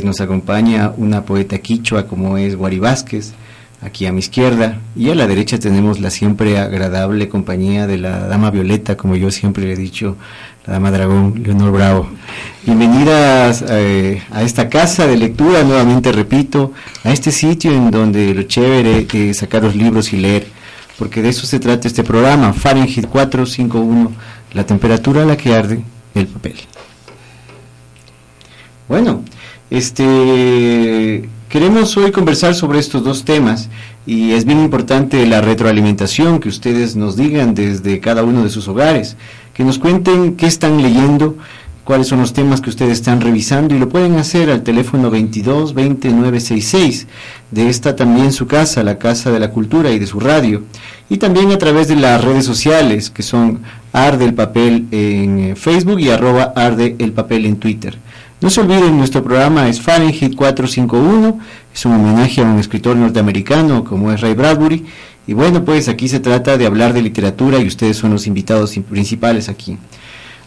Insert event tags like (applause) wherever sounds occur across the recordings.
Nos acompaña una poeta quichua como es Guari Vázquez, aquí a mi izquierda, y a la derecha tenemos la siempre agradable compañía de la Dama Violeta, como yo siempre le he dicho, la Dama Dragón, Leonor Bravo. Bienvenidas eh, a esta casa de lectura, nuevamente repito, a este sitio en donde lo chévere es sacar los libros y leer, porque de eso se trata este programa, Fahrenheit 451, la temperatura a la que arde el papel. Bueno, este, queremos hoy conversar sobre estos dos temas y es bien importante la retroalimentación que ustedes nos digan desde cada uno de sus hogares, que nos cuenten qué están leyendo, cuáles son los temas que ustedes están revisando y lo pueden hacer al teléfono 22 20 966 de esta también su casa, la Casa de la Cultura y de su radio y también a través de las redes sociales que son Arde el Papel en Facebook y arroba Arde el Papel en Twitter. No se olviden, nuestro programa es Fahrenheit 451, es un homenaje a un escritor norteamericano como es Ray Bradbury. Y bueno, pues aquí se trata de hablar de literatura y ustedes son los invitados principales aquí.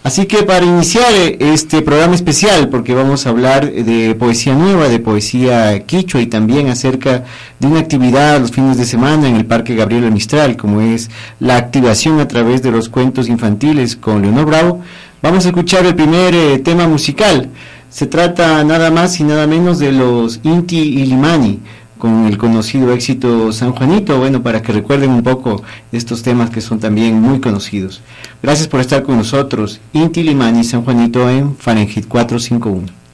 Así que para iniciar eh, este programa especial, porque vamos a hablar de poesía nueva, de poesía quichua y también acerca de una actividad los fines de semana en el Parque Gabriel Mistral, como es la activación a través de los cuentos infantiles con Leonor Bravo, vamos a escuchar el primer eh, tema musical. Se trata nada más y nada menos de los Inti y Limani, con el conocido éxito San Juanito, bueno, para que recuerden un poco estos temas que son también muy conocidos. Gracias por estar con nosotros. Inti Limani, San Juanito en Fahrenheit 451.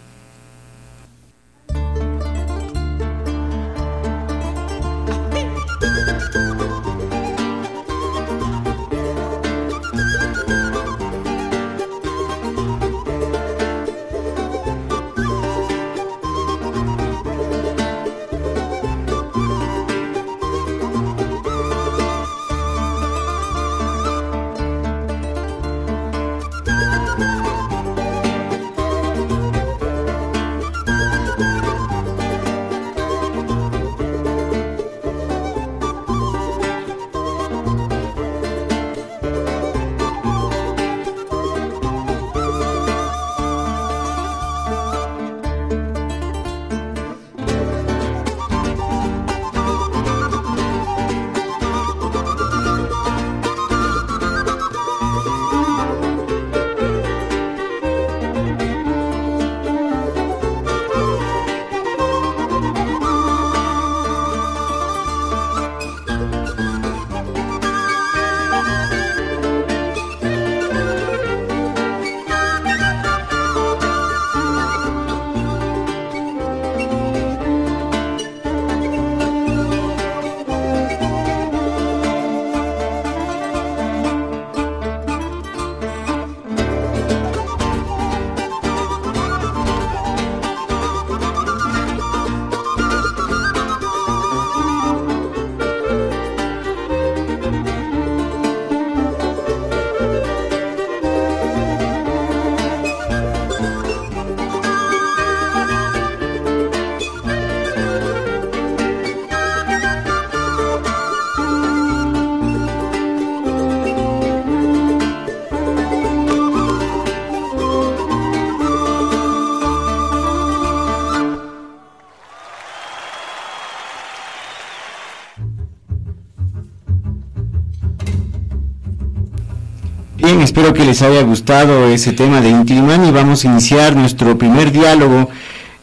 Espero que les haya gustado ese tema de Intiman y vamos a iniciar nuestro primer diálogo.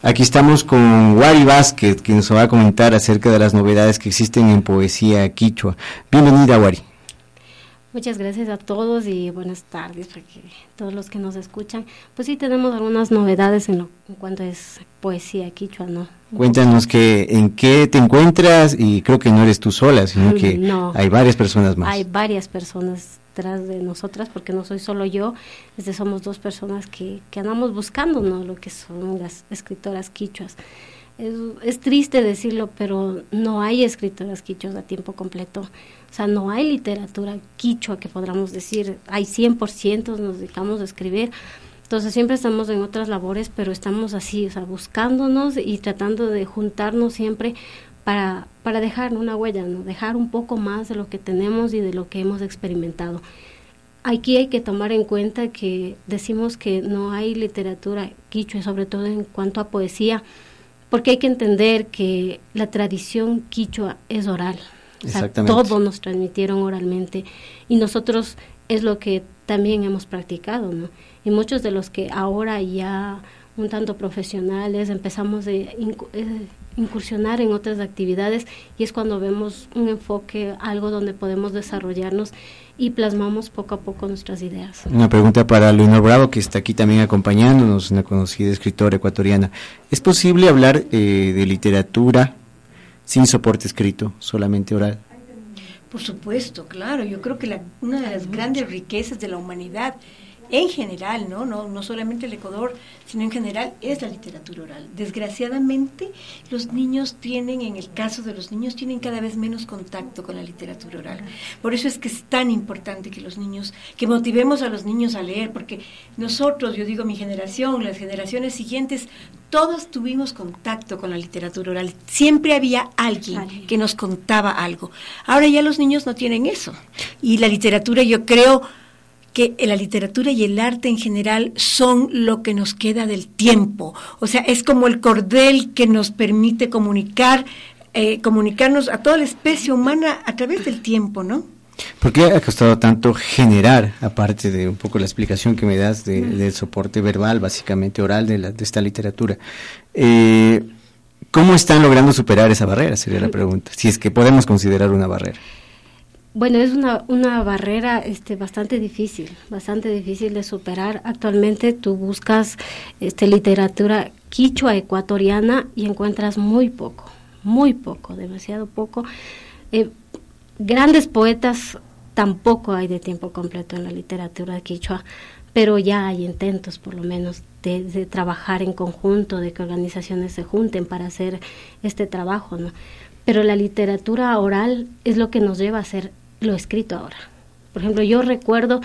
Aquí estamos con Wari Vázquez, que nos va a comentar acerca de las novedades que existen en poesía quichua. Bienvenida, Wari. Muchas gracias a todos y buenas tardes para todos los que nos escuchan. Pues sí, tenemos algunas novedades en, lo, en cuanto es poesía quichua, ¿no? Cuéntanos que, en qué te encuentras y creo que no eres tú sola, sino que hay varias personas más. Hay varias personas detrás de nosotras, porque no soy solo yo, este, somos dos personas que, que andamos buscando ¿no? lo que son las escritoras quichuas. Es, es, triste decirlo, pero no hay escritoras quichuas a tiempo completo. O sea, no hay literatura quichua que podamos decir, hay 100%, nos dedicamos a escribir. Entonces siempre estamos en otras labores, pero estamos así, o sea, buscándonos y tratando de juntarnos siempre para, para dejar una huella, ¿no? dejar un poco más de lo que tenemos y de lo que hemos experimentado. Aquí hay que tomar en cuenta que decimos que no hay literatura quichua, sobre todo en cuanto a poesía, porque hay que entender que la tradición quichua es oral. O sea, todo nos transmitieron oralmente y nosotros es lo que también hemos practicado, ¿no? Y muchos de los que ahora ya un tanto profesionales empezamos a eh, incursionar en otras actividades y es cuando vemos un enfoque, algo donde podemos desarrollarnos y plasmamos poco a poco nuestras ideas. Una pregunta para Leonor Bravo, que está aquí también acompañándonos, una conocida escritora ecuatoriana. ¿Es posible hablar eh, de literatura sin soporte escrito, solamente oral? Por supuesto, claro. Yo creo que la, una de las grandes riquezas de la humanidad en general, ¿no? ¿no? No solamente el Ecuador, sino en general, es la literatura oral. Desgraciadamente, los niños tienen, en el caso de los niños, tienen cada vez menos contacto con la literatura oral. Por eso es que es tan importante que los niños, que motivemos a los niños a leer, porque nosotros, yo digo mi generación, las generaciones siguientes, todos tuvimos contacto con la literatura oral. Siempre había alguien que nos contaba algo. Ahora ya los niños no tienen eso. Y la literatura, yo creo, que la literatura y el arte en general son lo que nos queda del tiempo. O sea, es como el cordel que nos permite comunicar, eh, comunicarnos a toda la especie humana a través del tiempo, ¿no? ¿Por qué ha costado tanto generar, aparte de un poco la explicación que me das del soporte verbal, básicamente oral de, de esta literatura? Eh, ¿Cómo están logrando superar esa barrera? Sería la pregunta, si es que podemos considerar una barrera. Bueno, es una, una barrera este, bastante difícil, bastante difícil de superar. Actualmente tú buscas este, literatura quichua ecuatoriana y encuentras muy poco, muy poco, demasiado poco. Eh, grandes poetas tampoco hay de tiempo completo en la literatura quichua, pero ya hay intentos por lo menos de, de, trabajar en conjunto, de que organizaciones se junten para hacer este trabajo, ¿no? Pero la literatura oral es lo que nos lleva a hacer lo escrito ahora. Por ejemplo, yo recuerdo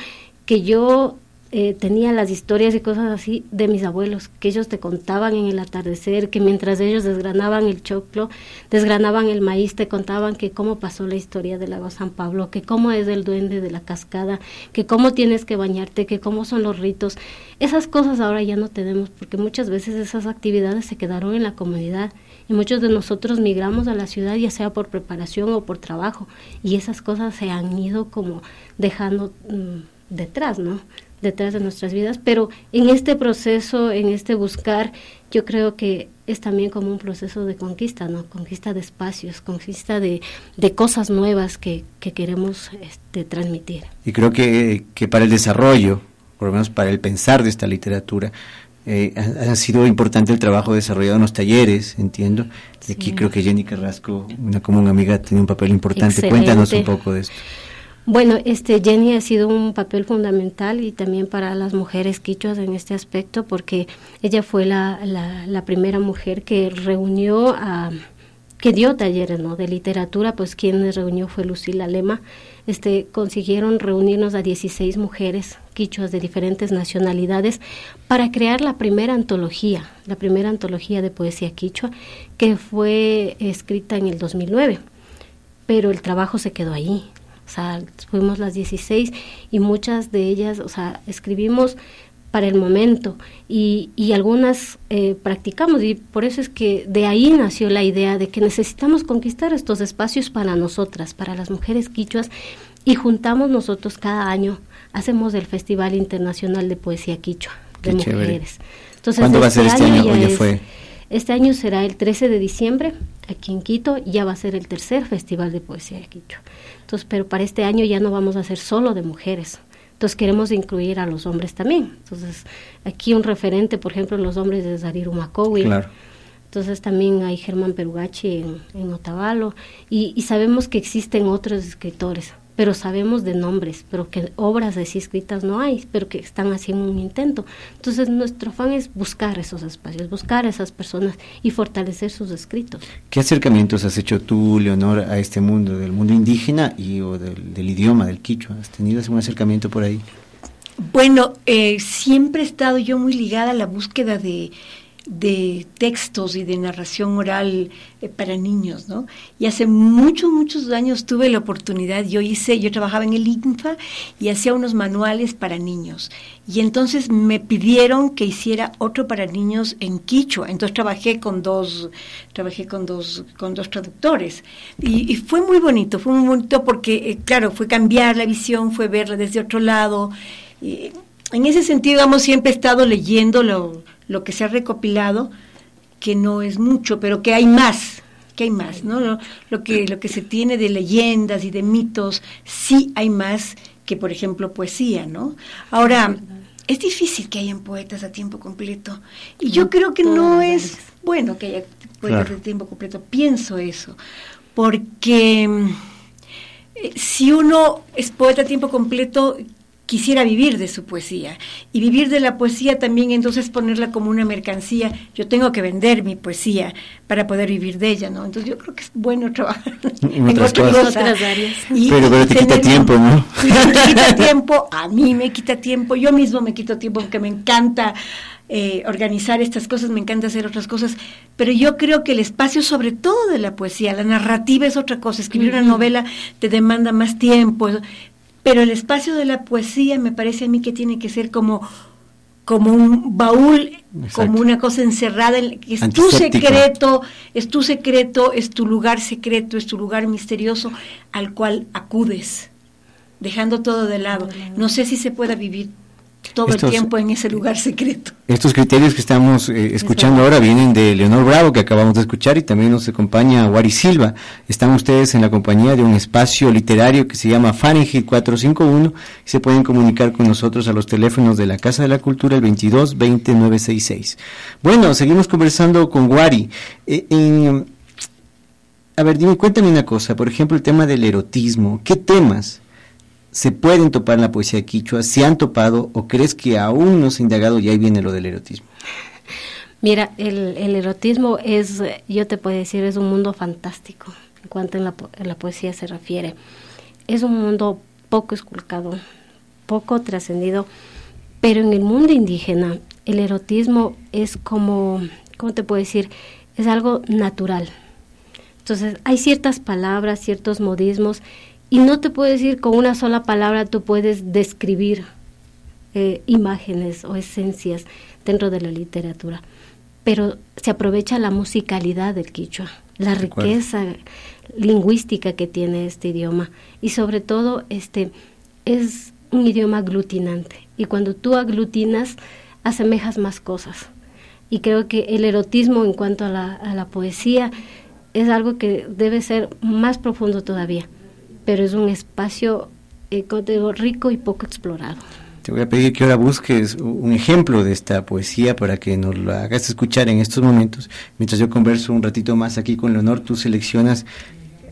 que yo eh, tenía las historias y cosas así de mis abuelos, que ellos te contaban en el atardecer, que mientras ellos desgranaban el choclo, desgranaban el maíz, te contaban que cómo pasó la historia del lago San Pablo, que cómo es el duende de la cascada, que cómo tienes que bañarte, que cómo son los ritos. Esas cosas ahora ya no tenemos, porque muchas veces esas actividades se quedaron en la comunidad y muchos de nosotros migramos a la ciudad ya sea por preparación o por trabajo y esas cosas se han ido como dejando mm, detrás, ¿no? detrás de nuestras vidas, pero en este proceso, en este buscar, yo creo que es también como un proceso de conquista, ¿no? Conquista de espacios, conquista de, de cosas nuevas que, que queremos este, transmitir. Y creo que, que para el desarrollo, por lo menos para el pensar de esta literatura, eh, ha, sido importante el trabajo desarrollado en los talleres, entiendo. Aquí creo que Jenny Carrasco, una común amiga, tiene un papel importante. Cuéntanos un poco de esto. Bueno, este Jenny ha sido un papel fundamental y también para las mujeres quichuas en este aspecto porque ella fue la, la, la primera mujer que reunió a que dio talleres ¿no? de literatura, pues quien reunió fue Lucila Lema. Este, consiguieron reunirnos a 16 mujeres quichuas de diferentes nacionalidades para crear la primera antología, la primera antología de poesía quichua, que fue escrita en el 2009. Pero el trabajo se quedó ahí. O sea, fuimos las 16 y muchas de ellas, o sea, escribimos para el momento y, y algunas eh, practicamos y por eso es que de ahí nació la idea de que necesitamos conquistar estos espacios para nosotras, para las mujeres quichuas y juntamos nosotros cada año, hacemos el Festival Internacional de Poesía Quichua de Mujeres. Entonces, ¿Cuándo va a ser este año? fue? Este año será el 13 de diciembre aquí en Quito, ya va a ser el tercer Festival de Poesía Quichua. Entonces, pero para este año ya no vamos a hacer solo de mujeres, entonces queremos incluir a los hombres también. Entonces aquí un referente, por ejemplo, los hombres de Zarir Macowi. Claro. Entonces también hay Germán Perugachi en, en Otavalo y, y, sabemos que existen otros escritores. Pero sabemos de nombres, pero que obras así escritas no hay, pero que están haciendo un intento. Entonces nuestro afán es buscar esos espacios, buscar a esas personas y fortalecer sus escritos. ¿Qué acercamientos has hecho tú, Leonor, a este mundo, del mundo indígena y o del, del idioma, del quichua? ¿Has tenido algún acercamiento por ahí? Bueno, eh, siempre he estado yo muy ligada a la búsqueda de de textos y de narración oral eh, para niños, ¿no? Y hace muchos, muchos años tuve la oportunidad, yo hice, yo trabajaba en el INFA y hacía unos manuales para niños. Y entonces me pidieron que hiciera otro para niños en quichua. Entonces trabajé con dos, trabajé con dos, con dos traductores. Y, fue muy bonito, fue muy bonito porque, eh, claro, fue cambiar la visión, fue verla desde otro lado. Y en ese sentido, digamos, siempre estado leyendo lo lo que se ha recopilado, que no es mucho, pero que hay más, que hay más, ¿no? Lo, que, lo que se tiene de leyendas y de mitos, sí hay más que, por ejemplo, poesía, ¿no? Ahora, es difícil que hayan poetas a tiempo completo. Y yo creo que no es bueno que haya poetas a tiempo completo. Pienso eso. Porque eh, si uno es poeta a tiempo completo, quisiera vivir de su poesía. Y vivir de la poesía también entonces ponerla como una mercancía. Yo tengo que vender mi poesía para poder vivir de ella no entonces yo creo que es bueno trabajar (laughs) en, otras, áreas. Pero, pero te quita tiempo no (laughs) te quita (laughs) tiempo a mí me quita tiempo yo mismo me quito tiempo porque me encanta eh, organizar estas cosas, me encanta hacer otras cosas, pero yo creo que el espacio sobre todo de la poesía, la narrativa es otra cosa, escribir una novela te demanda más tiempo, pero el espacio de la poesía me parece a mí que tiene que ser como como un baúl, como una cosa encerrada, en, es tu secreto, es tu secreto, es tu lugar secreto, es tu lugar misterioso al cual acudes, dejando todo de lado. No sé si se pueda vivir todo el tiempo en ese lugar secreto. Estos criterios que estamos eh, escuchando ahora vienen de Leonor Bravo, que acabamos de escuchar, y también nos acompaña Wari Silva. Están ustedes en la compañía de un espacio literario que se llama Fahrenheit 451 y se pueden comunicar con nosotros a los teléfonos de la Casa de la Cultura el 22 20 966. Bueno, seguimos conversando con Wari. Eh, a ver, dime, cuéntame una cosa, por ejemplo, el tema del erotismo. ¿Qué temas se pueden topar en la poesía quichua? ¿Se han topado o crees que aún no se ha indagado y ahí viene lo del erotismo? Mira, el, erotismo es, yo te puedo decir, es un mundo fantástico en cuanto a la, la poesía se refiere. Es un mundo poco esculcado, poco trascendido, pero en el mundo indígena el erotismo es como, ¿cómo te puedo decir? Es algo natural. Entonces, hay ciertas palabras, ciertos modismos y no te puedo decir con una sola palabra tú puedes describir eh, imágenes o esencias dentro de la literatura, pero se aprovecha la musicalidad del quichua, la riqueza lingüística que tiene este idioma. Y sobre todo este es un idioma aglutinante. Y cuando tú aglutinas asemejas más cosas. Y creo que el erotismo en cuanto a la, a la poesía es algo que debe ser más profundo todavía pero es un espacio eh, rico y poco explorado. Te voy a pedir que ahora busques un ejemplo de esta poesía para que nos lo hagas escuchar en estos momentos. Mientras yo converso un ratito más aquí con Leonor, tú seleccionas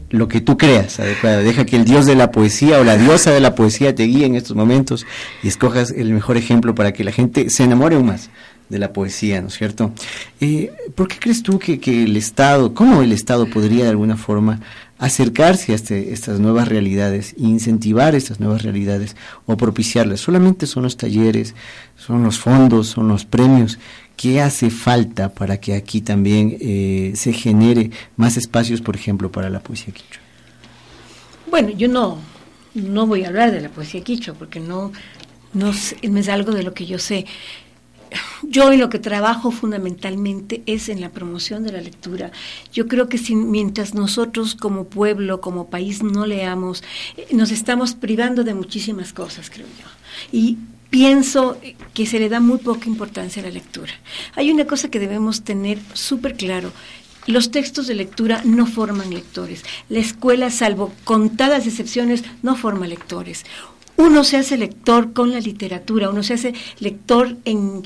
lo que tú creas adecuado. Deja que el dios de la poesía o la diosa de la poesía te guíe en estos momentos y escojas el mejor ejemplo para que la gente se enamore aún más de la poesía, ¿no es cierto? Eh, ¿Por qué crees tú que, que, el Estado, cómo el Estado podría de alguna forma acercarse a este, estas nuevas realidades, incentivar estas nuevas realidades o propiciarlas. Solamente son los talleres, son los fondos, son los premios. ¿Qué hace falta para que aquí también eh, se genere más espacios, por ejemplo, para la poesía quichua? Bueno, yo no, no voy a hablar de la poesía quichua porque no, no es algo de lo que yo sé yo en lo que trabajo fundamentalmente es en la promoción de la lectura. Yo creo que si, mientras nosotros como pueblo, como país no leamos, eh, nos estamos privando de muchísimas cosas, creo yo. Y pienso que se le da muy poca importancia a la lectura. Hay una cosa que debemos tener súper claro. Los textos de lectura no forman lectores. La escuela, salvo contadas excepciones, no forma lectores uno se hace lector con la literatura, uno se hace lector en,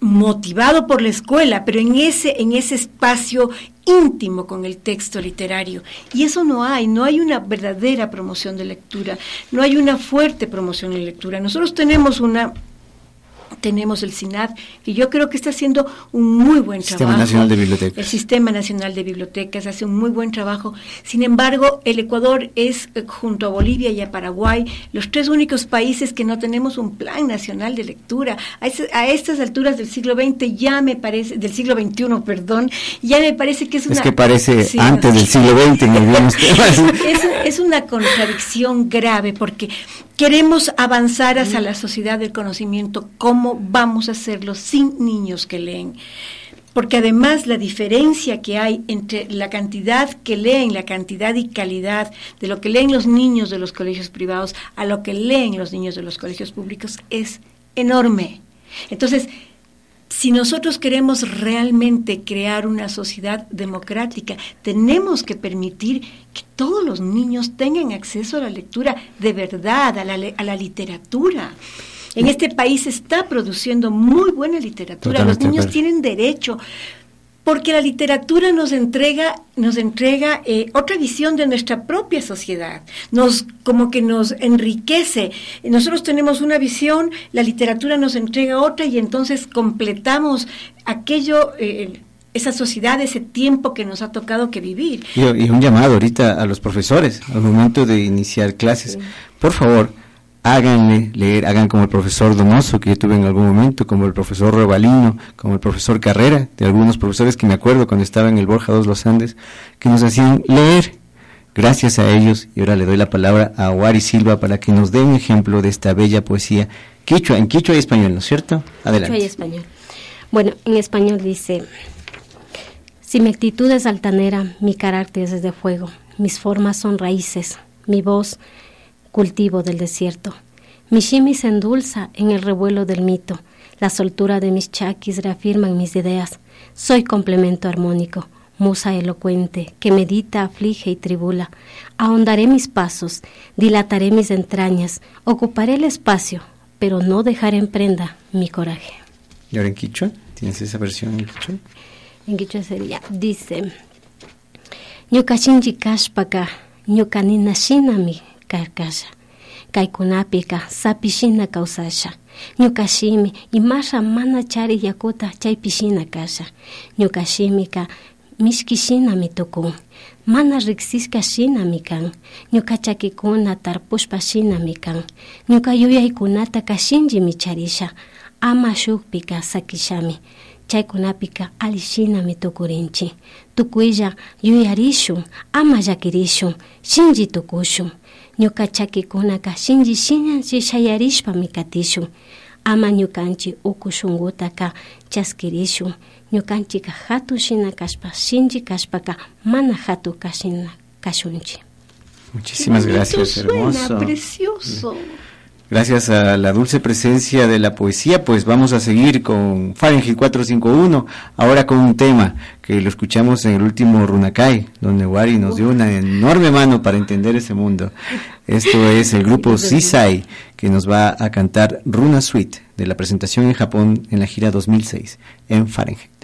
motivado por la escuela, pero en ese, en ese espacio íntimo con el texto literario. Y eso no hay, no hay una verdadera promoción de lectura, no hay una fuerte promoción de lectura. Nosotros tenemos una tenemos el SINAD, que yo creo que está haciendo un muy buen trabajo. Sistema Nacional de Bibliotecas. El Sistema Nacional de Bibliotecas hace un muy buen trabajo. Sin embargo, el Ecuador es, eh, junto a Bolivia y a Paraguay, los tres únicos países que no tenemos un plan nacional de lectura. A, estas alturas del siglo XX ya me parece, del siglo XXI, perdón, ya me parece que es una... Es que parece antes del siglo XX en es, es una contradicción grave porque queremos avanzar hacia la sociedad del conocimiento, ¿cómo vamos a hacerlo sin niños que leen? Porque además la diferencia que hay entre la cantidad que leen, la cantidad y calidad de lo que leen los niños de los colegios privados a lo que leen los niños de los colegios públicos es enorme. Entonces, si nosotros queremos realmente crear una sociedad democrática, tenemos que permitir que todos los niños tengan acceso a la lectura de verdad, a la, a la literatura. En este país se está produciendo muy buena literatura, los niños tienen derecho, porque la literatura nos entrega, nos entrega eh, otra visión de nuestra propia sociedad, nos como que nos enriquece. Nosotros tenemos una visión, la literatura nos entrega otra y entonces completamos aquello. Eh, esa sociedad, ese tiempo que nos ha tocado que vivir. Y, un llamado ahorita a los profesores al momento de iniciar clases. Por favor, háganle leer, hagan como el profesor Donoso que yo tuve en algún momento, como el profesor Revalino, como el profesor Carrera, de algunos profesores que me acuerdo cuando estaba en el Borja II Los Andes, que nos hacían leer. Gracias a ellos, y ahora le doy la palabra a Wari Silva para que nos dé un ejemplo de esta bella poesía. Quichua, en quichua y español, ¿no es cierto? Adelante. Quichua y español. Bueno, en español dice, si mi actitud es altanera, mi carácter es de fuego, mis formas son raíces, mi voz cultivo del desierto. Mi shimi se endulza en el revuelo del mito. La soltura de mis chaquis reafirman mis ideas. Soy complemento armónico, musa elocuente, que medita, aflige y tribula. Ahondaré mis pasos, dilataré mis entrañas, ocuparé el espacio, pero no dejaré en prenda mi coraje. ¿Y ahora en Quichua? ¿Tienes esa versión en Quichua? En Quichua sería, dice, Ñukashinji kashpaka, ñukanina shinami, karkasha. Kaykunapika sapishina kawsasha ñukashimi imasha mana chari yakuta chaypishina kasha. Ñukashimika mishkishinami tukun mana riksishka shinami kan ñuka chakikuna tarpushpa shinami kan ñuka yuyaykunata kashinji micharisha. Ama shukpika sakishami. Chaykunapika alishinami tukurinchi tukuylla yuyarishun ama llakirishun shinji tukushun ñuka chakikunaka shinji shinanchi shayarishpami katishun ama ñukanchik uku shunqutaka chaskirishun ñukanchika hatun shina kashpa shinji kashpaka mana hatun kashina kashunchi Muchísimas gracias, hermoso. precioso. Gracias a la dulce presencia de la poesía, pues vamos a seguir con Fahrenheit 451, ahora con un tema que lo escuchamos en el último Runakai, donde Wari nos dio una enorme mano para entender ese mundo. Esto es el grupo Sisai, que nos va a cantar Runa Suite, de la presentación en Japón en la gira 2006, en Fahrenheit.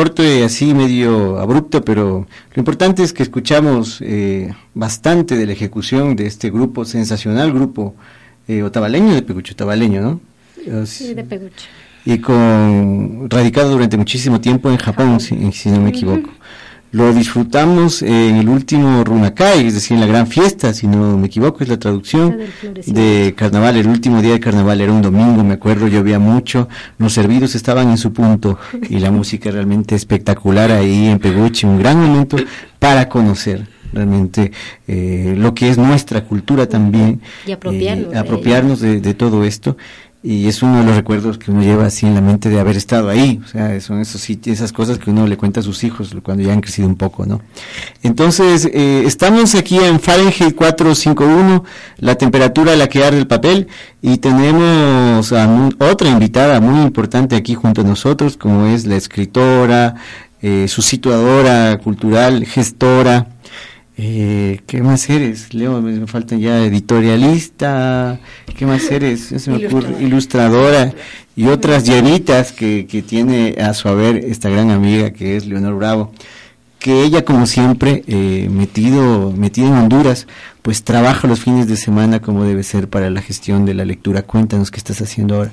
El corte así medio abrupto, pero lo importante es que escuchamos eh, bastante de la ejecución de este grupo, sensacional grupo eh, otavaleño de Pegucho, otavaleño, ¿no? Sí, de Pegucho. Y con radicado durante muchísimo tiempo en Japón, Si, no me equivoco. Lo disfrutamos en el último Runakai, es decir, en la gran fiesta, si no me equivoco, es la traducción de carnaval. El último día de carnaval era un domingo, me acuerdo, llovía mucho, los servidos estaban en su punto y la música realmente espectacular ahí en Peguchi, un gran momento para conocer realmente eh, lo que es nuestra cultura también y apropiarnos, eh, apropiarnos de, todo esto y es uno de los recuerdos que uno lleva así en la mente de haber estado ahí, o sea, son esos esas cosas que uno le cuenta a sus hijos cuando ya han crecido un poco, ¿no? Entonces, eh, estamos aquí en Fahrenheit 451, la temperatura a la que arde el papel, y tenemos a otra invitada muy importante aquí junto a nosotros, como es la escritora, eh, su situadora cultural, gestora, eh, ¿Qué más eres? Leo, me faltan ya editorialista, ¿qué más eres? Se me ocurre, ilustradora y otras llenitas que, que tiene a su haber esta gran amiga que es Leonor Bravo, que ella como siempre, eh, metido, metido en Honduras, pues trabaja los fines de semana como debe ser para la gestión de la lectura. Cuéntanos qué estás haciendo ahora.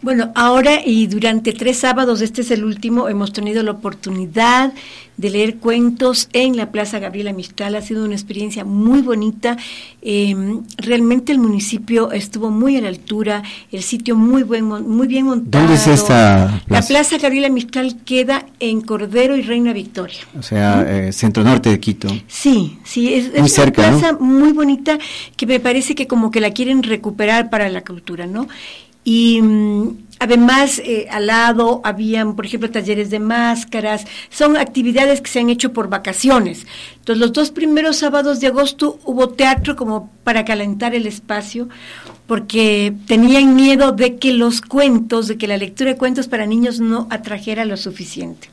Bueno, ahora y durante tres sábados, este es el último, hemos tenido la oportunidad de leer cuentos en la Plaza Gabriela Mistral. Ha sido una experiencia muy bonita. Em, realmente el municipio estuvo muy a la altura, el sitio muy buen, muy bien montado. ¿Dónde es esta plaza? La Plaza Gabriela Mistral queda en Cordero y Reina Victoria. O sea, eh, centro norte de Quito. Sí, sí, es, una plaza muy bonita que me parece que como que la quieren recuperar para la cultura, ¿no? Y mm, además, eh, al lado habían, por ejemplo, talleres de máscaras. Son actividades que se han hecho por vacaciones. Entonces, los dos primeros sábados de agosto hubo teatro como para calentar el espacio, porque tenían miedo de que los cuentos, de que la lectura de cuentos para niños no atrajera lo suficiente.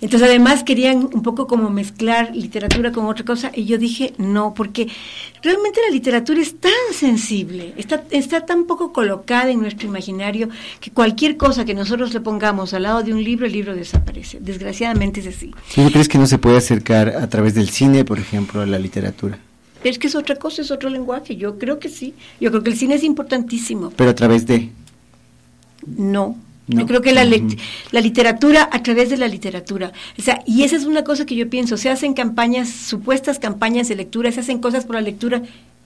Entonces, además querían un poco como mezclar literatura con otra cosa y yo dije, no, porque realmente la literatura es tan sensible, está, está tan poco colocada en nuestro imaginario que cualquier cosa que nosotros le pongamos al lado de un libro, el libro desaparece. Desgraciadamente es así. ¿Tú crees que no se puede acercar a través del cine, por ejemplo, a la literatura? Es que es otra cosa, es otro lenguaje. Yo creo que sí. Yo creo que el cine es importantísimo. Pero a través de... No, yo creo que la, la literatura a través de la literatura. O sea, y esa es una cosa que yo pienso. Se hacen campañas, supuestas campañas de lectura, se hacen cosas por la lectura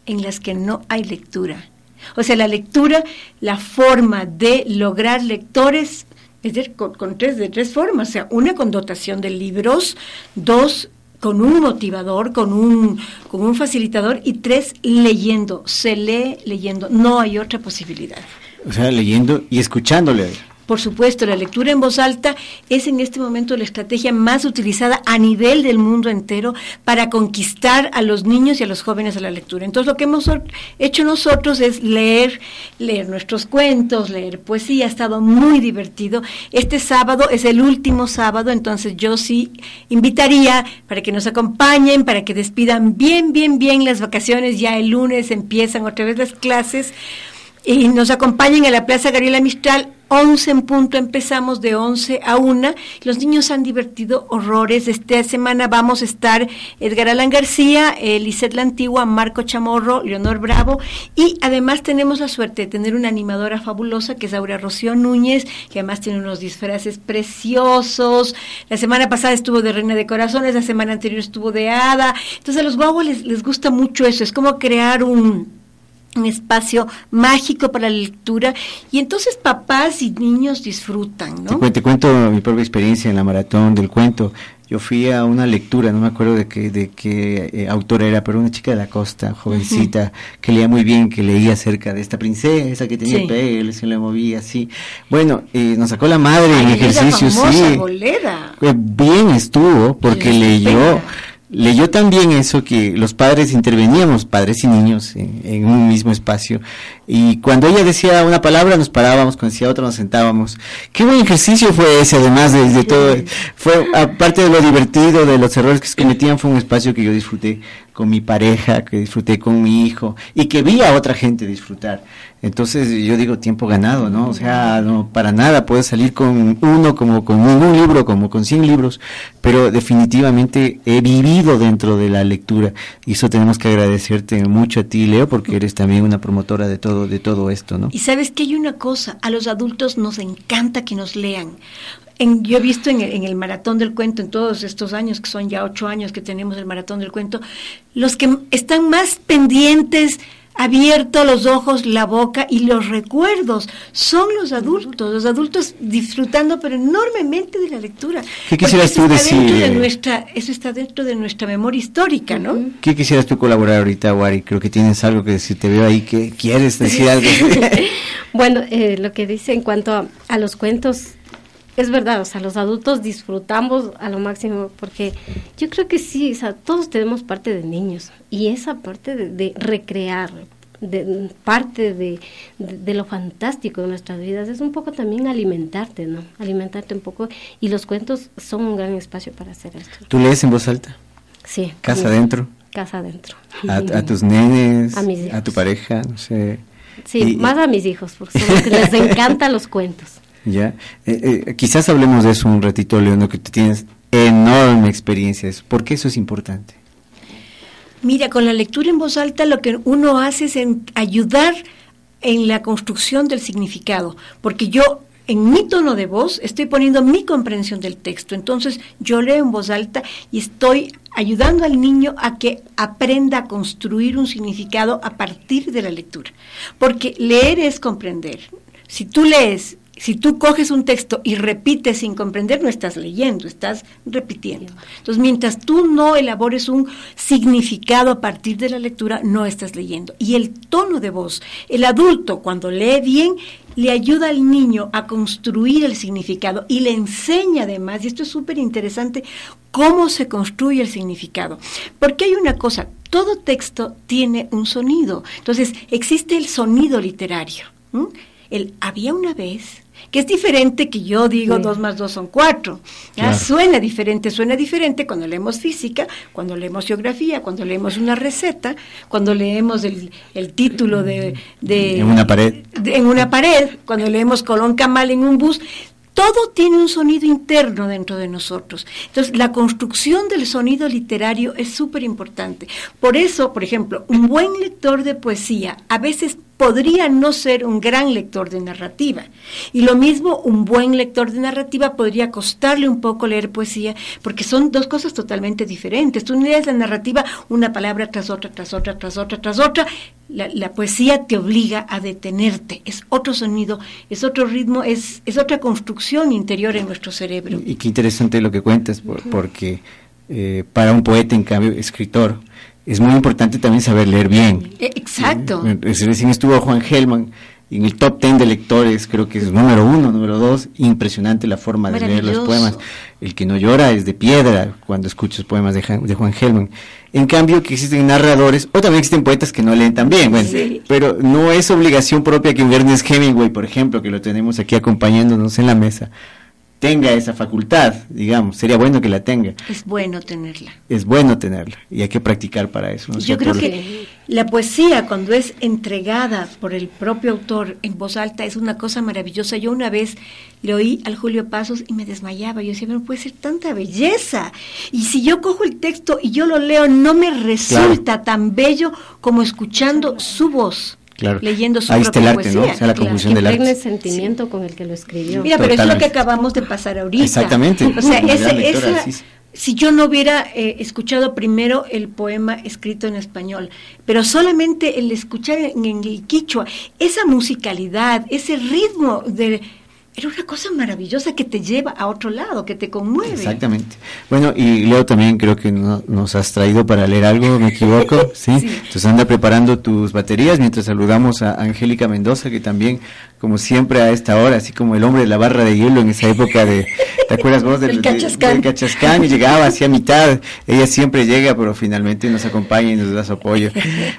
en las que no hay lectura. O sea, la lectura, la forma de lograr lectores, es decir, con, tres, de tres formas. O sea, una con dotación de libros, dos con un motivador, con un, con un facilitador y tres, leyendo. Se lee leyendo. No hay otra posibilidad. O sea, leyendo y escuchándole. Por supuesto, la lectura en voz alta es en este momento la estrategia más utilizada a nivel del mundo entero para conquistar a los niños y a los jóvenes a la lectura. Entonces, lo que hemos hecho nosotros es leer, leer nuestros cuentos, leer poesía. Ha estado muy divertido. Este sábado es el último sábado, entonces yo sí invitaría para que nos acompañen, para que despidan bien, bien, bien las vacaciones. Ya el lunes empiezan otra vez las clases y nos acompañen a la Plaza Gabriela Mistral 11 en punto empezamos de 11 a 1. Los niños han divertido horrores. Esta semana vamos a estar Edgar Alan García, Lisette La Antigua, Marco Chamorro, Leonor Bravo y además tenemos la suerte de tener una animadora fabulosa que es Aura Rocío Núñez, que además tiene unos disfraces preciosos. La semana pasada estuvo de Reina de Corazones, la semana anterior estuvo de Hada. Entonces a los guaguas les, les gusta mucho eso. Es como crear un un espacio mágico para la lectura y entonces papás y niños disfrutan, ¿no? Te, cuento mi propia experiencia en la maratón del cuento. Yo fui a una lectura, no me acuerdo de qué, de qué eh, autora era, pero una chica de la costa, jovencita, que leía muy bien, que leía acerca de esta princesa que tenía pelo, se le movía así. Bueno, eh, nos sacó la madre en ejercicio, sí. Bolera. bien estuvo, porque leyó leyó también eso que los padres interveníamos, padres y niños, en, un mismo espacio. Y cuando ella decía una palabra, nos parábamos, cuando decía otra, nos sentábamos. Qué buen ejercicio fue ese, además de, todo. Fue, aparte de lo divertido, de los errores que se cometían, fue un espacio que yo disfruté con mi pareja, que disfruté con mi hijo y que vi a otra gente disfrutar. Entonces yo digo tiempo ganado, ¿no? O sea, no para nada puedes salir con uno como con un libro, como con 100 libros, pero definitivamente he vivido dentro de la lectura y eso tenemos que agradecerte mucho a ti, Leo, porque eres también una promotora de todo de todo esto, ¿no? Y sabes que hay una cosa, a los adultos nos encanta que nos lean. En, yo he visto en en el, maratón del cuento, en todos estos años, que son ya ocho años que tenemos el maratón del cuento, los que están más pendientes abierto los ojos, la boca y los recuerdos. Son los adultos, los adultos disfrutando pero enormemente de la lectura. ¿Qué quisieras tú decir? De nuestra, eso está dentro de nuestra memoria histórica, ¿no? ¿Qué quisieras tú colaborar ahorita, Wari? Creo que tienes algo que decir. Te veo ahí que quieres decir (laughs) algo. bueno, eh, lo que dice en cuanto a, a los cuentos es verdad, o sea, los adultos disfrutamos a lo máximo porque yo creo que sí, o sea, todos tenemos parte de niños y esa parte de, recrear, de, parte de, de, lo fantástico de nuestras vidas es un poco también alimentarte, ¿no? Alimentarte un poco y los cuentos son un gran espacio para hacer esto. ¿Tú lees en voz alta? Sí. ¿Casa adentro? Casa adentro. A, (laughs) tus nenes, a, tu pareja, no sé. Sí, más a mis hijos, porque (laughs) les encantan los cuentos. Ya, eh, eh, quizás hablemos de eso un ratito, León, que tú tienes enorme experiencia. ¿Por qué eso es importante? Mira, con la lectura en voz alta lo que uno hace es ayudar en la construcción del significado, porque yo en mi tono de voz estoy poniendo mi comprensión del texto. Entonces yo leo en voz alta y estoy ayudando al niño a que aprenda a construir un significado a partir de la lectura. Porque leer es comprender. Si tú lees si tú coges un texto y repites sin comprender, no estás leyendo, estás repitiendo. Entonces, mientras tú no elabores un significado a partir de la lectura, no estás leyendo. Y el tono de voz, el adulto cuando lee bien, le ayuda al niño a construir el significado y le enseña además, y esto es súper interesante, cómo se construye el significado. Porque hay una cosa, todo texto tiene un sonido. Entonces, existe el sonido literario. El había una vez que es diferente que yo digo dos más dos son cuatro. Suena diferente, suena diferente cuando leemos física, cuando leemos geografía, cuando leemos una receta, cuando leemos el, el título de, En una pared. en una pared, cuando leemos Colón Camal en un bus. Todo tiene un sonido interno dentro de nosotros. Entonces, la construcción del sonido literario es súper importante. Por eso, por ejemplo, un buen lector de poesía a veces podría no ser un gran lector de narrativa. Y lo mismo, un buen lector de narrativa podría costarle un poco leer poesía, porque son dos cosas totalmente diferentes. Tú lees la narrativa una palabra tras otra, tras otra, tras otra, tras otra. La, poesía te obliga a detenerte. Es otro sonido, es otro ritmo, es, es otra construcción interior en nuestro cerebro. Y, qué interesante lo que cuentas, porque eh, para un poeta, en cambio, escritor, es muy importante también saber leer bien. E, exacto. Recién estuvo Juan Gelman en el top ten de lectores, creo que es número uno, número dos, impresionante la forma de leer los poemas. El que no llora es de piedra cuando escuchas poemas de, Juan Gelman. En cambio, que existen narradores, o también existen poetas que no leen tan bien, bueno, pero no es obligación propia que un Ernest Hemingway, por ejemplo, que lo tenemos aquí acompañándonos en la mesa, tenga esa facultad, digamos, sería bueno que la tenga. Es bueno tenerla. Es bueno tenerla y hay que practicar para eso. Yo creo que la poesía cuando es entregada por el propio autor en voz alta es una cosa maravillosa. Yo una vez le oí al Julio Pasos y me desmayaba. Yo decía, no puede ser tanta belleza. Y si yo cojo el texto y yo lo leo, no me resulta tan bello como escuchando su voz. Claro. leyendo su Ahí está el arte, ¿no? O sea, la confusión del arte. el sentimiento con el que lo escribió. Mira, pero es lo que acabamos de pasar ahorita. Exactamente. O sea, ese, esa, si yo no hubiera eh, escuchado primero el poema escrito en español, pero solamente el escuchar en, en el quichua, esa musicalidad, ese ritmo de era una cosa maravillosa que te lleva a otro lado, que te conmueve. Exactamente. Bueno, y Leo también creo que nos has traído para leer algo, ¿me equivoco? (laughs) ¿Sí? Entonces anda preparando tus baterías mientras saludamos a Angélica Mendoza, que también, como siempre a esta hora, así como el hombre de la barra de hielo en esa época de, ¿te acuerdas vos del, (laughs) cachascán? y llegaba hacia mitad. Ella siempre llega, pero finalmente nos acompaña y nos da su apoyo.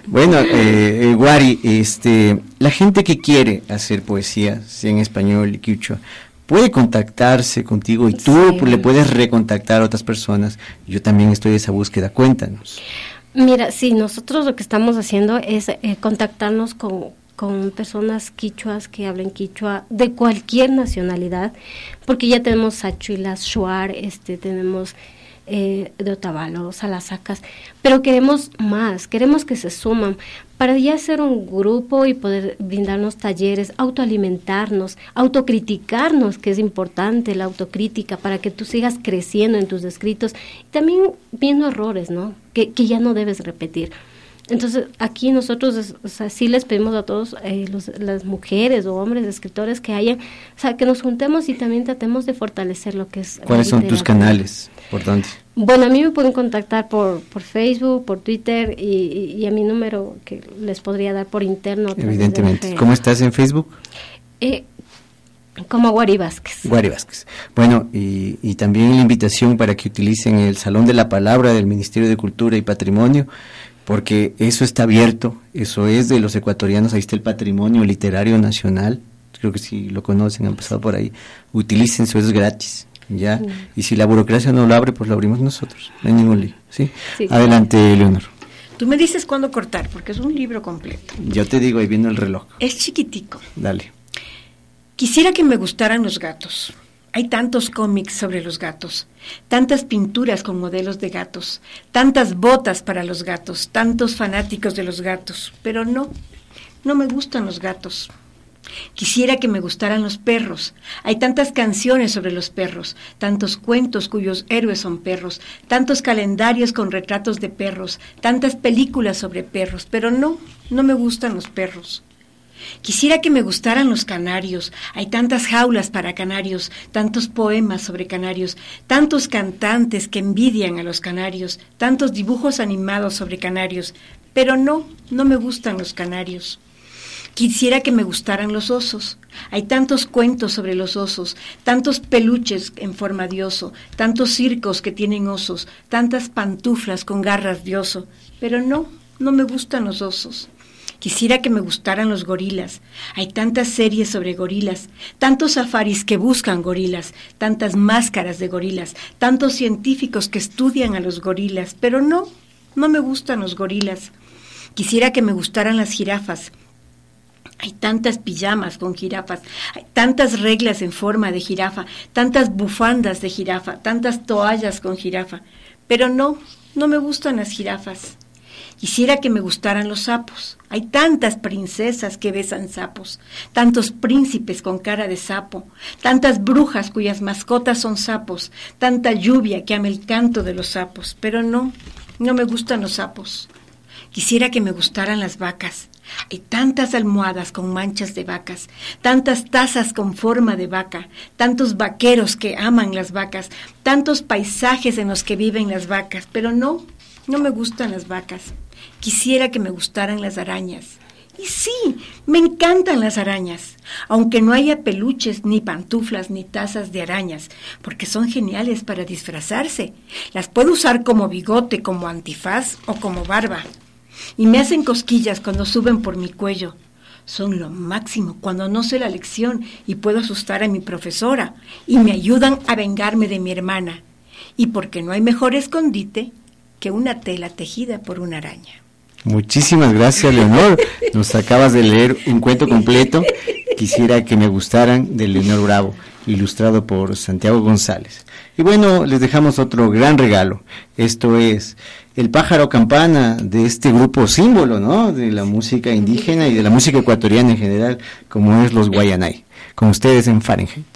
Bueno, eh, eh Guari, este, la gente que quiere hacer poesía, sea en español y puede contactarse contigo y tú le puedes recontactar a otras personas. Yo también estoy en esa búsqueda. Cuéntanos. Mira, sí, nosotros lo que estamos haciendo es eh, contactarnos con, con personas quichuas que hablen quichua de cualquier nacionalidad, porque ya tenemos Sachuilas, Shuar, este, tenemos eh, de Otavalo, Salasacas, pero queremos más, queremos que se suman para ya ser un grupo y poder brindarnos talleres, autoalimentarnos, autocriticarnos, que es importante la autocrítica para que tú sigas creciendo en tus escritos y también viendo errores, ¿no? Que, que ya no debes repetir. Entonces, aquí nosotros, o sea, sí les pedimos a todos, eh, las mujeres o hombres escritores que hayan, o sea, que nos juntemos y también tratemos de fortalecer lo que es. ¿Cuáles son tus canales importantes? Bueno, a mí me pueden contactar por, por Facebook, por Twitter y, a mi número que les podría dar por interno. Evidentemente. ¿Cómo estás en Facebook? Eh, como Guari Vázquez. Guari Vázquez. Bueno, y, y también la invitación para que utilicen el Salón de la Palabra del Ministerio de Cultura y Patrimonio porque eso está abierto, eso es de los ecuatorianos, ahí está el patrimonio literario nacional, creo que si lo conocen, han pasado por ahí, utilicen eso, es gratis, ¿ya? Y si la burocracia no lo abre, pues lo abrimos nosotros, no hay ningún lío, ¿sí? Adelante, Leonor. Tú me dices cuándo cortar, porque es un libro completo. Yo te digo, ahí viene el reloj. Es chiquitico. Dale. Quisiera que me gustaran los gatos. Hay tantos cómics sobre los gatos, tantas pinturas con modelos de gatos, tantas botas para los gatos, tantos fanáticos de los gatos, pero no, no me gustan los gatos. Quisiera que me gustaran los perros. Hay tantas canciones sobre los perros, tantos cuentos cuyos héroes son perros, tantos calendarios con retratos de perros, tantas películas sobre perros, pero no, no me gustan los perros. Quisiera que me gustaran los canarios. Hay tantas jaulas para canarios, tantos poemas sobre canarios, tantos cantantes que envidian a los canarios, tantos dibujos animados sobre canarios. Pero no, no me gustan los canarios. Quisiera que me gustaran los osos. Hay tantos cuentos sobre los osos, tantos peluches en forma de oso, tantos circos que tienen osos, tantas pantuflas con garras de oso. Pero no, no me gustan los osos. Quisiera que me gustaran los gorilas. Hay tantas series sobre gorilas, tantos safaris que buscan gorilas, tantas máscaras de gorilas, tantos científicos que estudian a los gorilas, pero no, no me gustan los gorilas. Quisiera que me gustaran las jirafas. Hay tantas pijamas con jirafas, hay tantas reglas en forma de jirafa, tantas bufandas de jirafa, tantas toallas con jirafa, pero no, no me gustan las jirafas. Quisiera que me gustaran los sapos. Hay tantas princesas que besan sapos, tantos príncipes con cara de sapo, tantas brujas cuyas mascotas son sapos, tanta lluvia que ama el canto de los sapos. Pero no, no me gustan los sapos. Quisiera que me gustaran las vacas. Hay tantas almohadas con manchas de vacas, tantas tazas con forma de vaca, tantos vaqueros que aman las vacas, tantos paisajes en los que viven las vacas, pero no, no me gustan las vacas. Quisiera que me gustaran las arañas. Y sí, me encantan las arañas, aunque no haya peluches, ni pantuflas, ni tazas de arañas, porque son geniales para disfrazarse. Las puedo usar como bigote, como antifaz o como barba. Y me hacen cosquillas cuando suben por mi cuello. Son lo máximo cuando no sé la lección y puedo asustar a mi profesora, y me ayudan a vengarme de mi hermana. Y porque no hay mejor escondite que una tela tejida por una araña. Muchísimas gracias, Leonor. (laughs) Nos acabas de leer un cuento completo. Quisiera que me gustaran de Leonor Bravo, ilustrado por Santiago González. Y bueno, les dejamos otro gran regalo. Esto es el pájaro campana de este grupo símbolo, ¿no? De la música indígena y de la música ecuatoriana en general, como es los Guayanay. Con ustedes en Fahrenheit.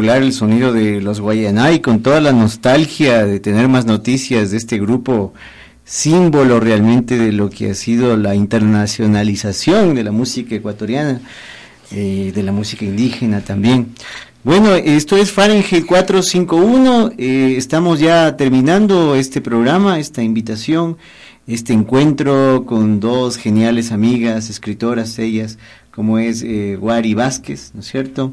El sonido de los Guayanay, con toda la nostalgia de tener más noticias de este grupo, símbolo realmente de lo que ha sido la internacionalización de la música ecuatoriana, eh, de la música indígena también. Bueno, esto es Fahrenheit 451, eh, estamos ya terminando este programa, esta invitación, este encuentro con dos geniales amigas, escritoras ellas, como es eh, Wari Vázquez, ¿no es cierto?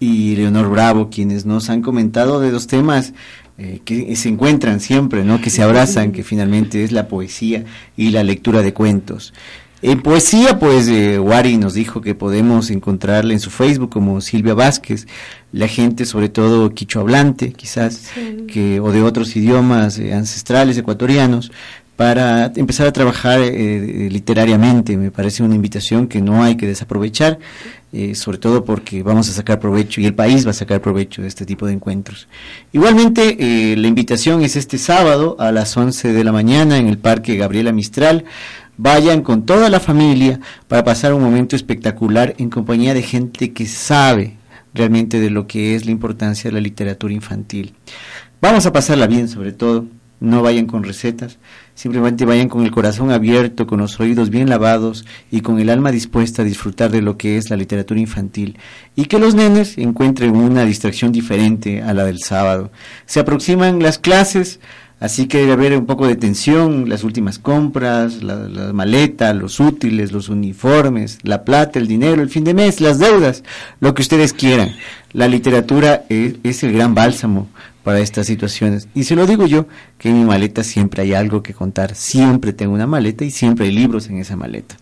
Y Leonor Bravo, quienes nos han comentado de dos temas eh, que se encuentran siempre, ¿no? que se abrazan, que finalmente es la poesía y la lectura de cuentos. En poesía, pues eh, Wari nos dijo que podemos encontrarla en su Facebook como Silvia Vázquez, la gente sobre todo quicho hablante, quizás, que, o de otros idiomas eh, ancestrales ecuatorianos, para empezar a trabajar eh, literariamente. Me parece una invitación que no hay que desaprovechar, eh, sobre todo porque vamos a sacar provecho y el país va a sacar provecho de este tipo de encuentros. Igualmente, eh, la invitación es este sábado a las 11 de la mañana en el Parque Gabriela Mistral. Vayan con toda la familia para pasar un momento espectacular en compañía de gente que sabe realmente de lo que es la importancia de la literatura infantil. Vamos a pasarla bien sobre todo, no vayan con recetas, Simplemente vayan con el corazón abierto, con los oídos bien lavados y con el alma dispuesta a disfrutar de lo que es la literatura infantil y que los nenes encuentren una distracción diferente a la del sábado. Se aproximan las clases, así que debe haber un poco de tensión, las últimas compras, la, maleta, los útiles, los uniformes, la plata, el dinero, el fin de mes, las deudas, lo que ustedes quieran. La literatura es el gran bálsamo para estas situaciones. Y se lo digo yo, que en mi maleta siempre hay algo que contar, siempre tengo una maleta y siempre hay libros en esa maleta.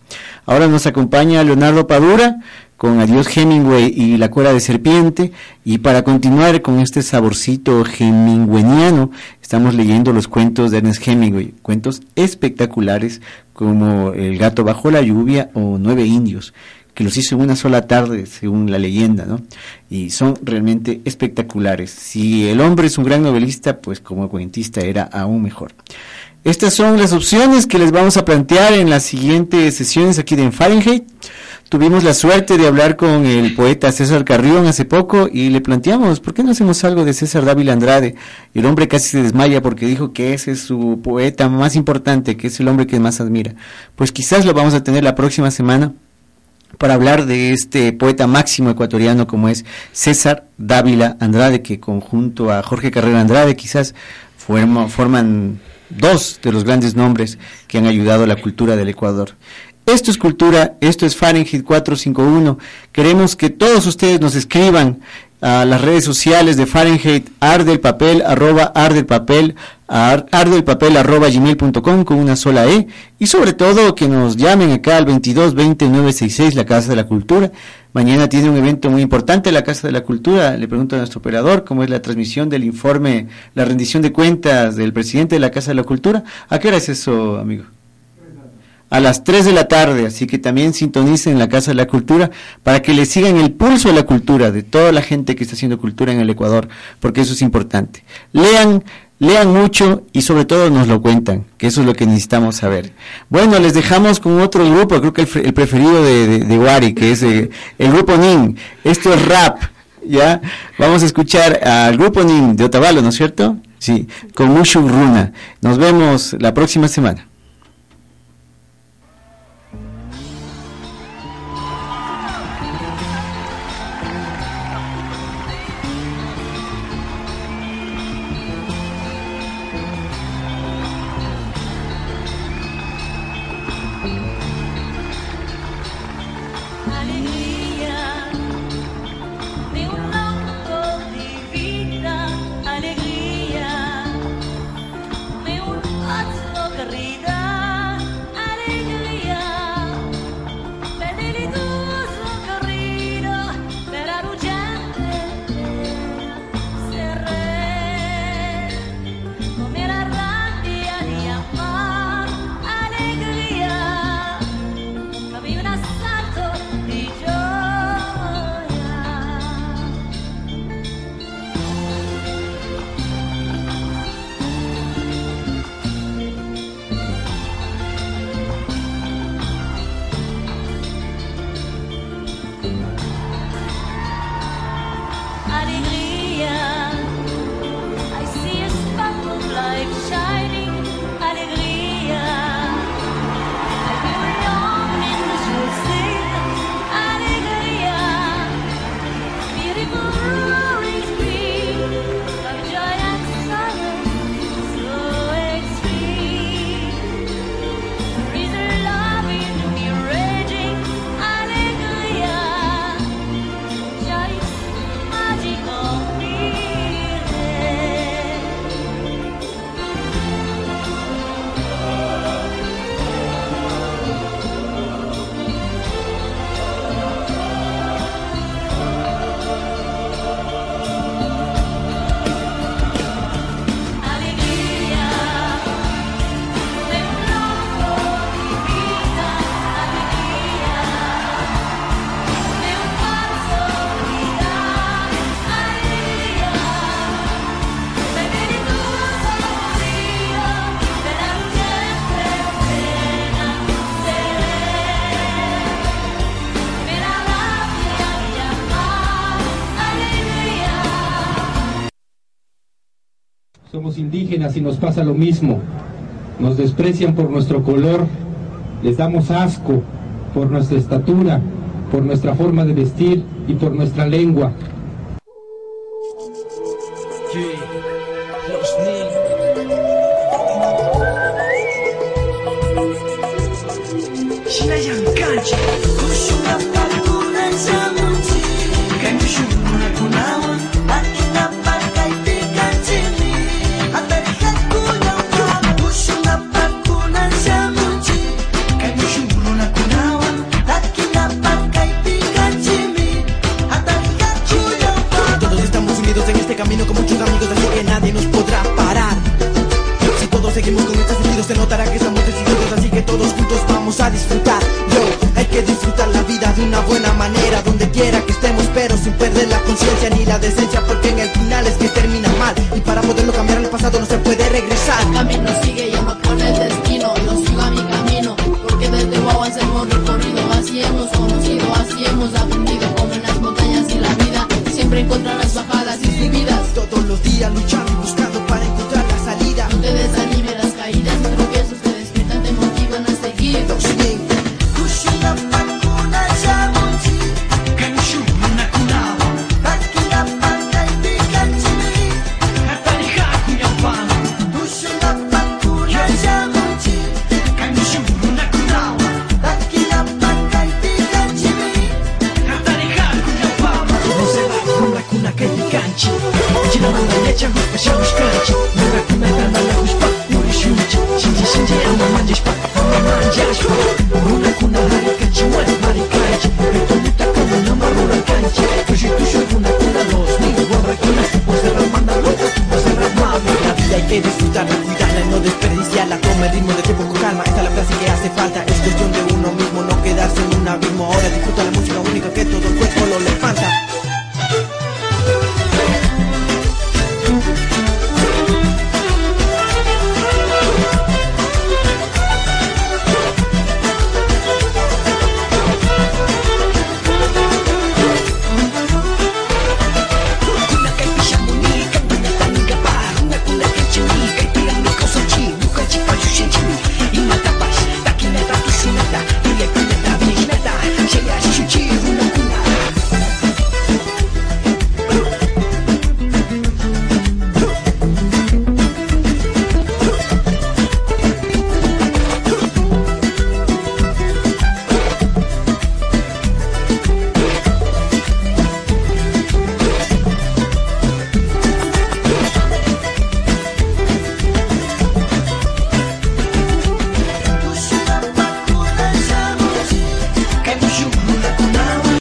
Ahora nos acompaña Leonardo Padura con Adiós Hemingway y La Cuera de Serpiente, y para continuar con este saborcito hemingwayniano, estamos leyendo los cuentos de Ernest Hemingway, cuentos espectaculares como El gato bajo la lluvia o Nueve indios que los hizo en una sola tarde, según la leyenda, ¿no? Y son realmente espectaculares. Si el hombre es un gran novelista, pues como cuentista era aún mejor. Estas son las opciones que les vamos a plantear en las siguientes sesiones aquí de Fahrenheit. Tuvimos la suerte de hablar con el poeta César Carrión hace poco y le planteamos, ¿por qué no hacemos algo de César Dávila Andrade? el hombre casi se desmaya porque dijo que ese es su poeta más importante, que es el hombre que más admira. Pues quizás lo vamos a tener la próxima semana para hablar de este poeta máximo ecuatoriano como es César Dávila Andrade, que conjunto a Jorge Carrera Andrade quizás forman dos de los grandes nombres que han ayudado a la cultura del Ecuador. Esto es cultura, esto es Fahrenheit 451. Queremos que todos ustedes nos escriban a las redes sociales de Fahrenheit, arde papel, arroba arde papel, arde papel arroba gmail.com con una sola E y sobre todo que nos llamen acá al 22 20 966 la Casa de la Cultura. Mañana tiene un evento muy importante la Casa de la Cultura. Le pregunto a nuestro operador cómo es la transmisión del informe, la rendición de cuentas del presidente de la Casa de la Cultura. ¿A qué hora es eso, amigo? A las 3 de la tarde, así que también sintonicen la Casa de la Cultura para que le sigan el pulso a la cultura de toda la gente que está haciendo cultura en el Ecuador, porque eso es importante. Lean, lean mucho y sobre todo nos lo cuentan, que eso es lo que necesitamos saber. Bueno, les dejamos con otro grupo, creo que el, preferido de, de, Wari, que es eh, el grupo NIN. Esto es rap, ¿ya? Vamos a escuchar al grupo NIN de Otavalo, ¿no es cierto? Sí, con Mushu Runa. Nos vemos la próxima semana. indígenas y nos pasa lo mismo. Nos desprecian por nuestro color, les damos asco por nuestra estatura, por nuestra forma de vestir y por nuestra lengua. se notará que estamos decididos Así que todos juntos vamos a disfrutar. Yo, hay que disfrutar la vida de una buena manera Donde quiera que estemos pero sin perder la conciencia ni la decencia Porque en el final es que termina mal. Y para poderlo cambiar el pasado no se puede regresar. El camino sigue yo no con el destino Yo sigo a mi camino Porque desde Guaguas hemos recorrido Así hemos conocido, así hemos aprendido Como en las montañas y la vida Siempre encontrar las bajadas y subidas. Todos los días luchando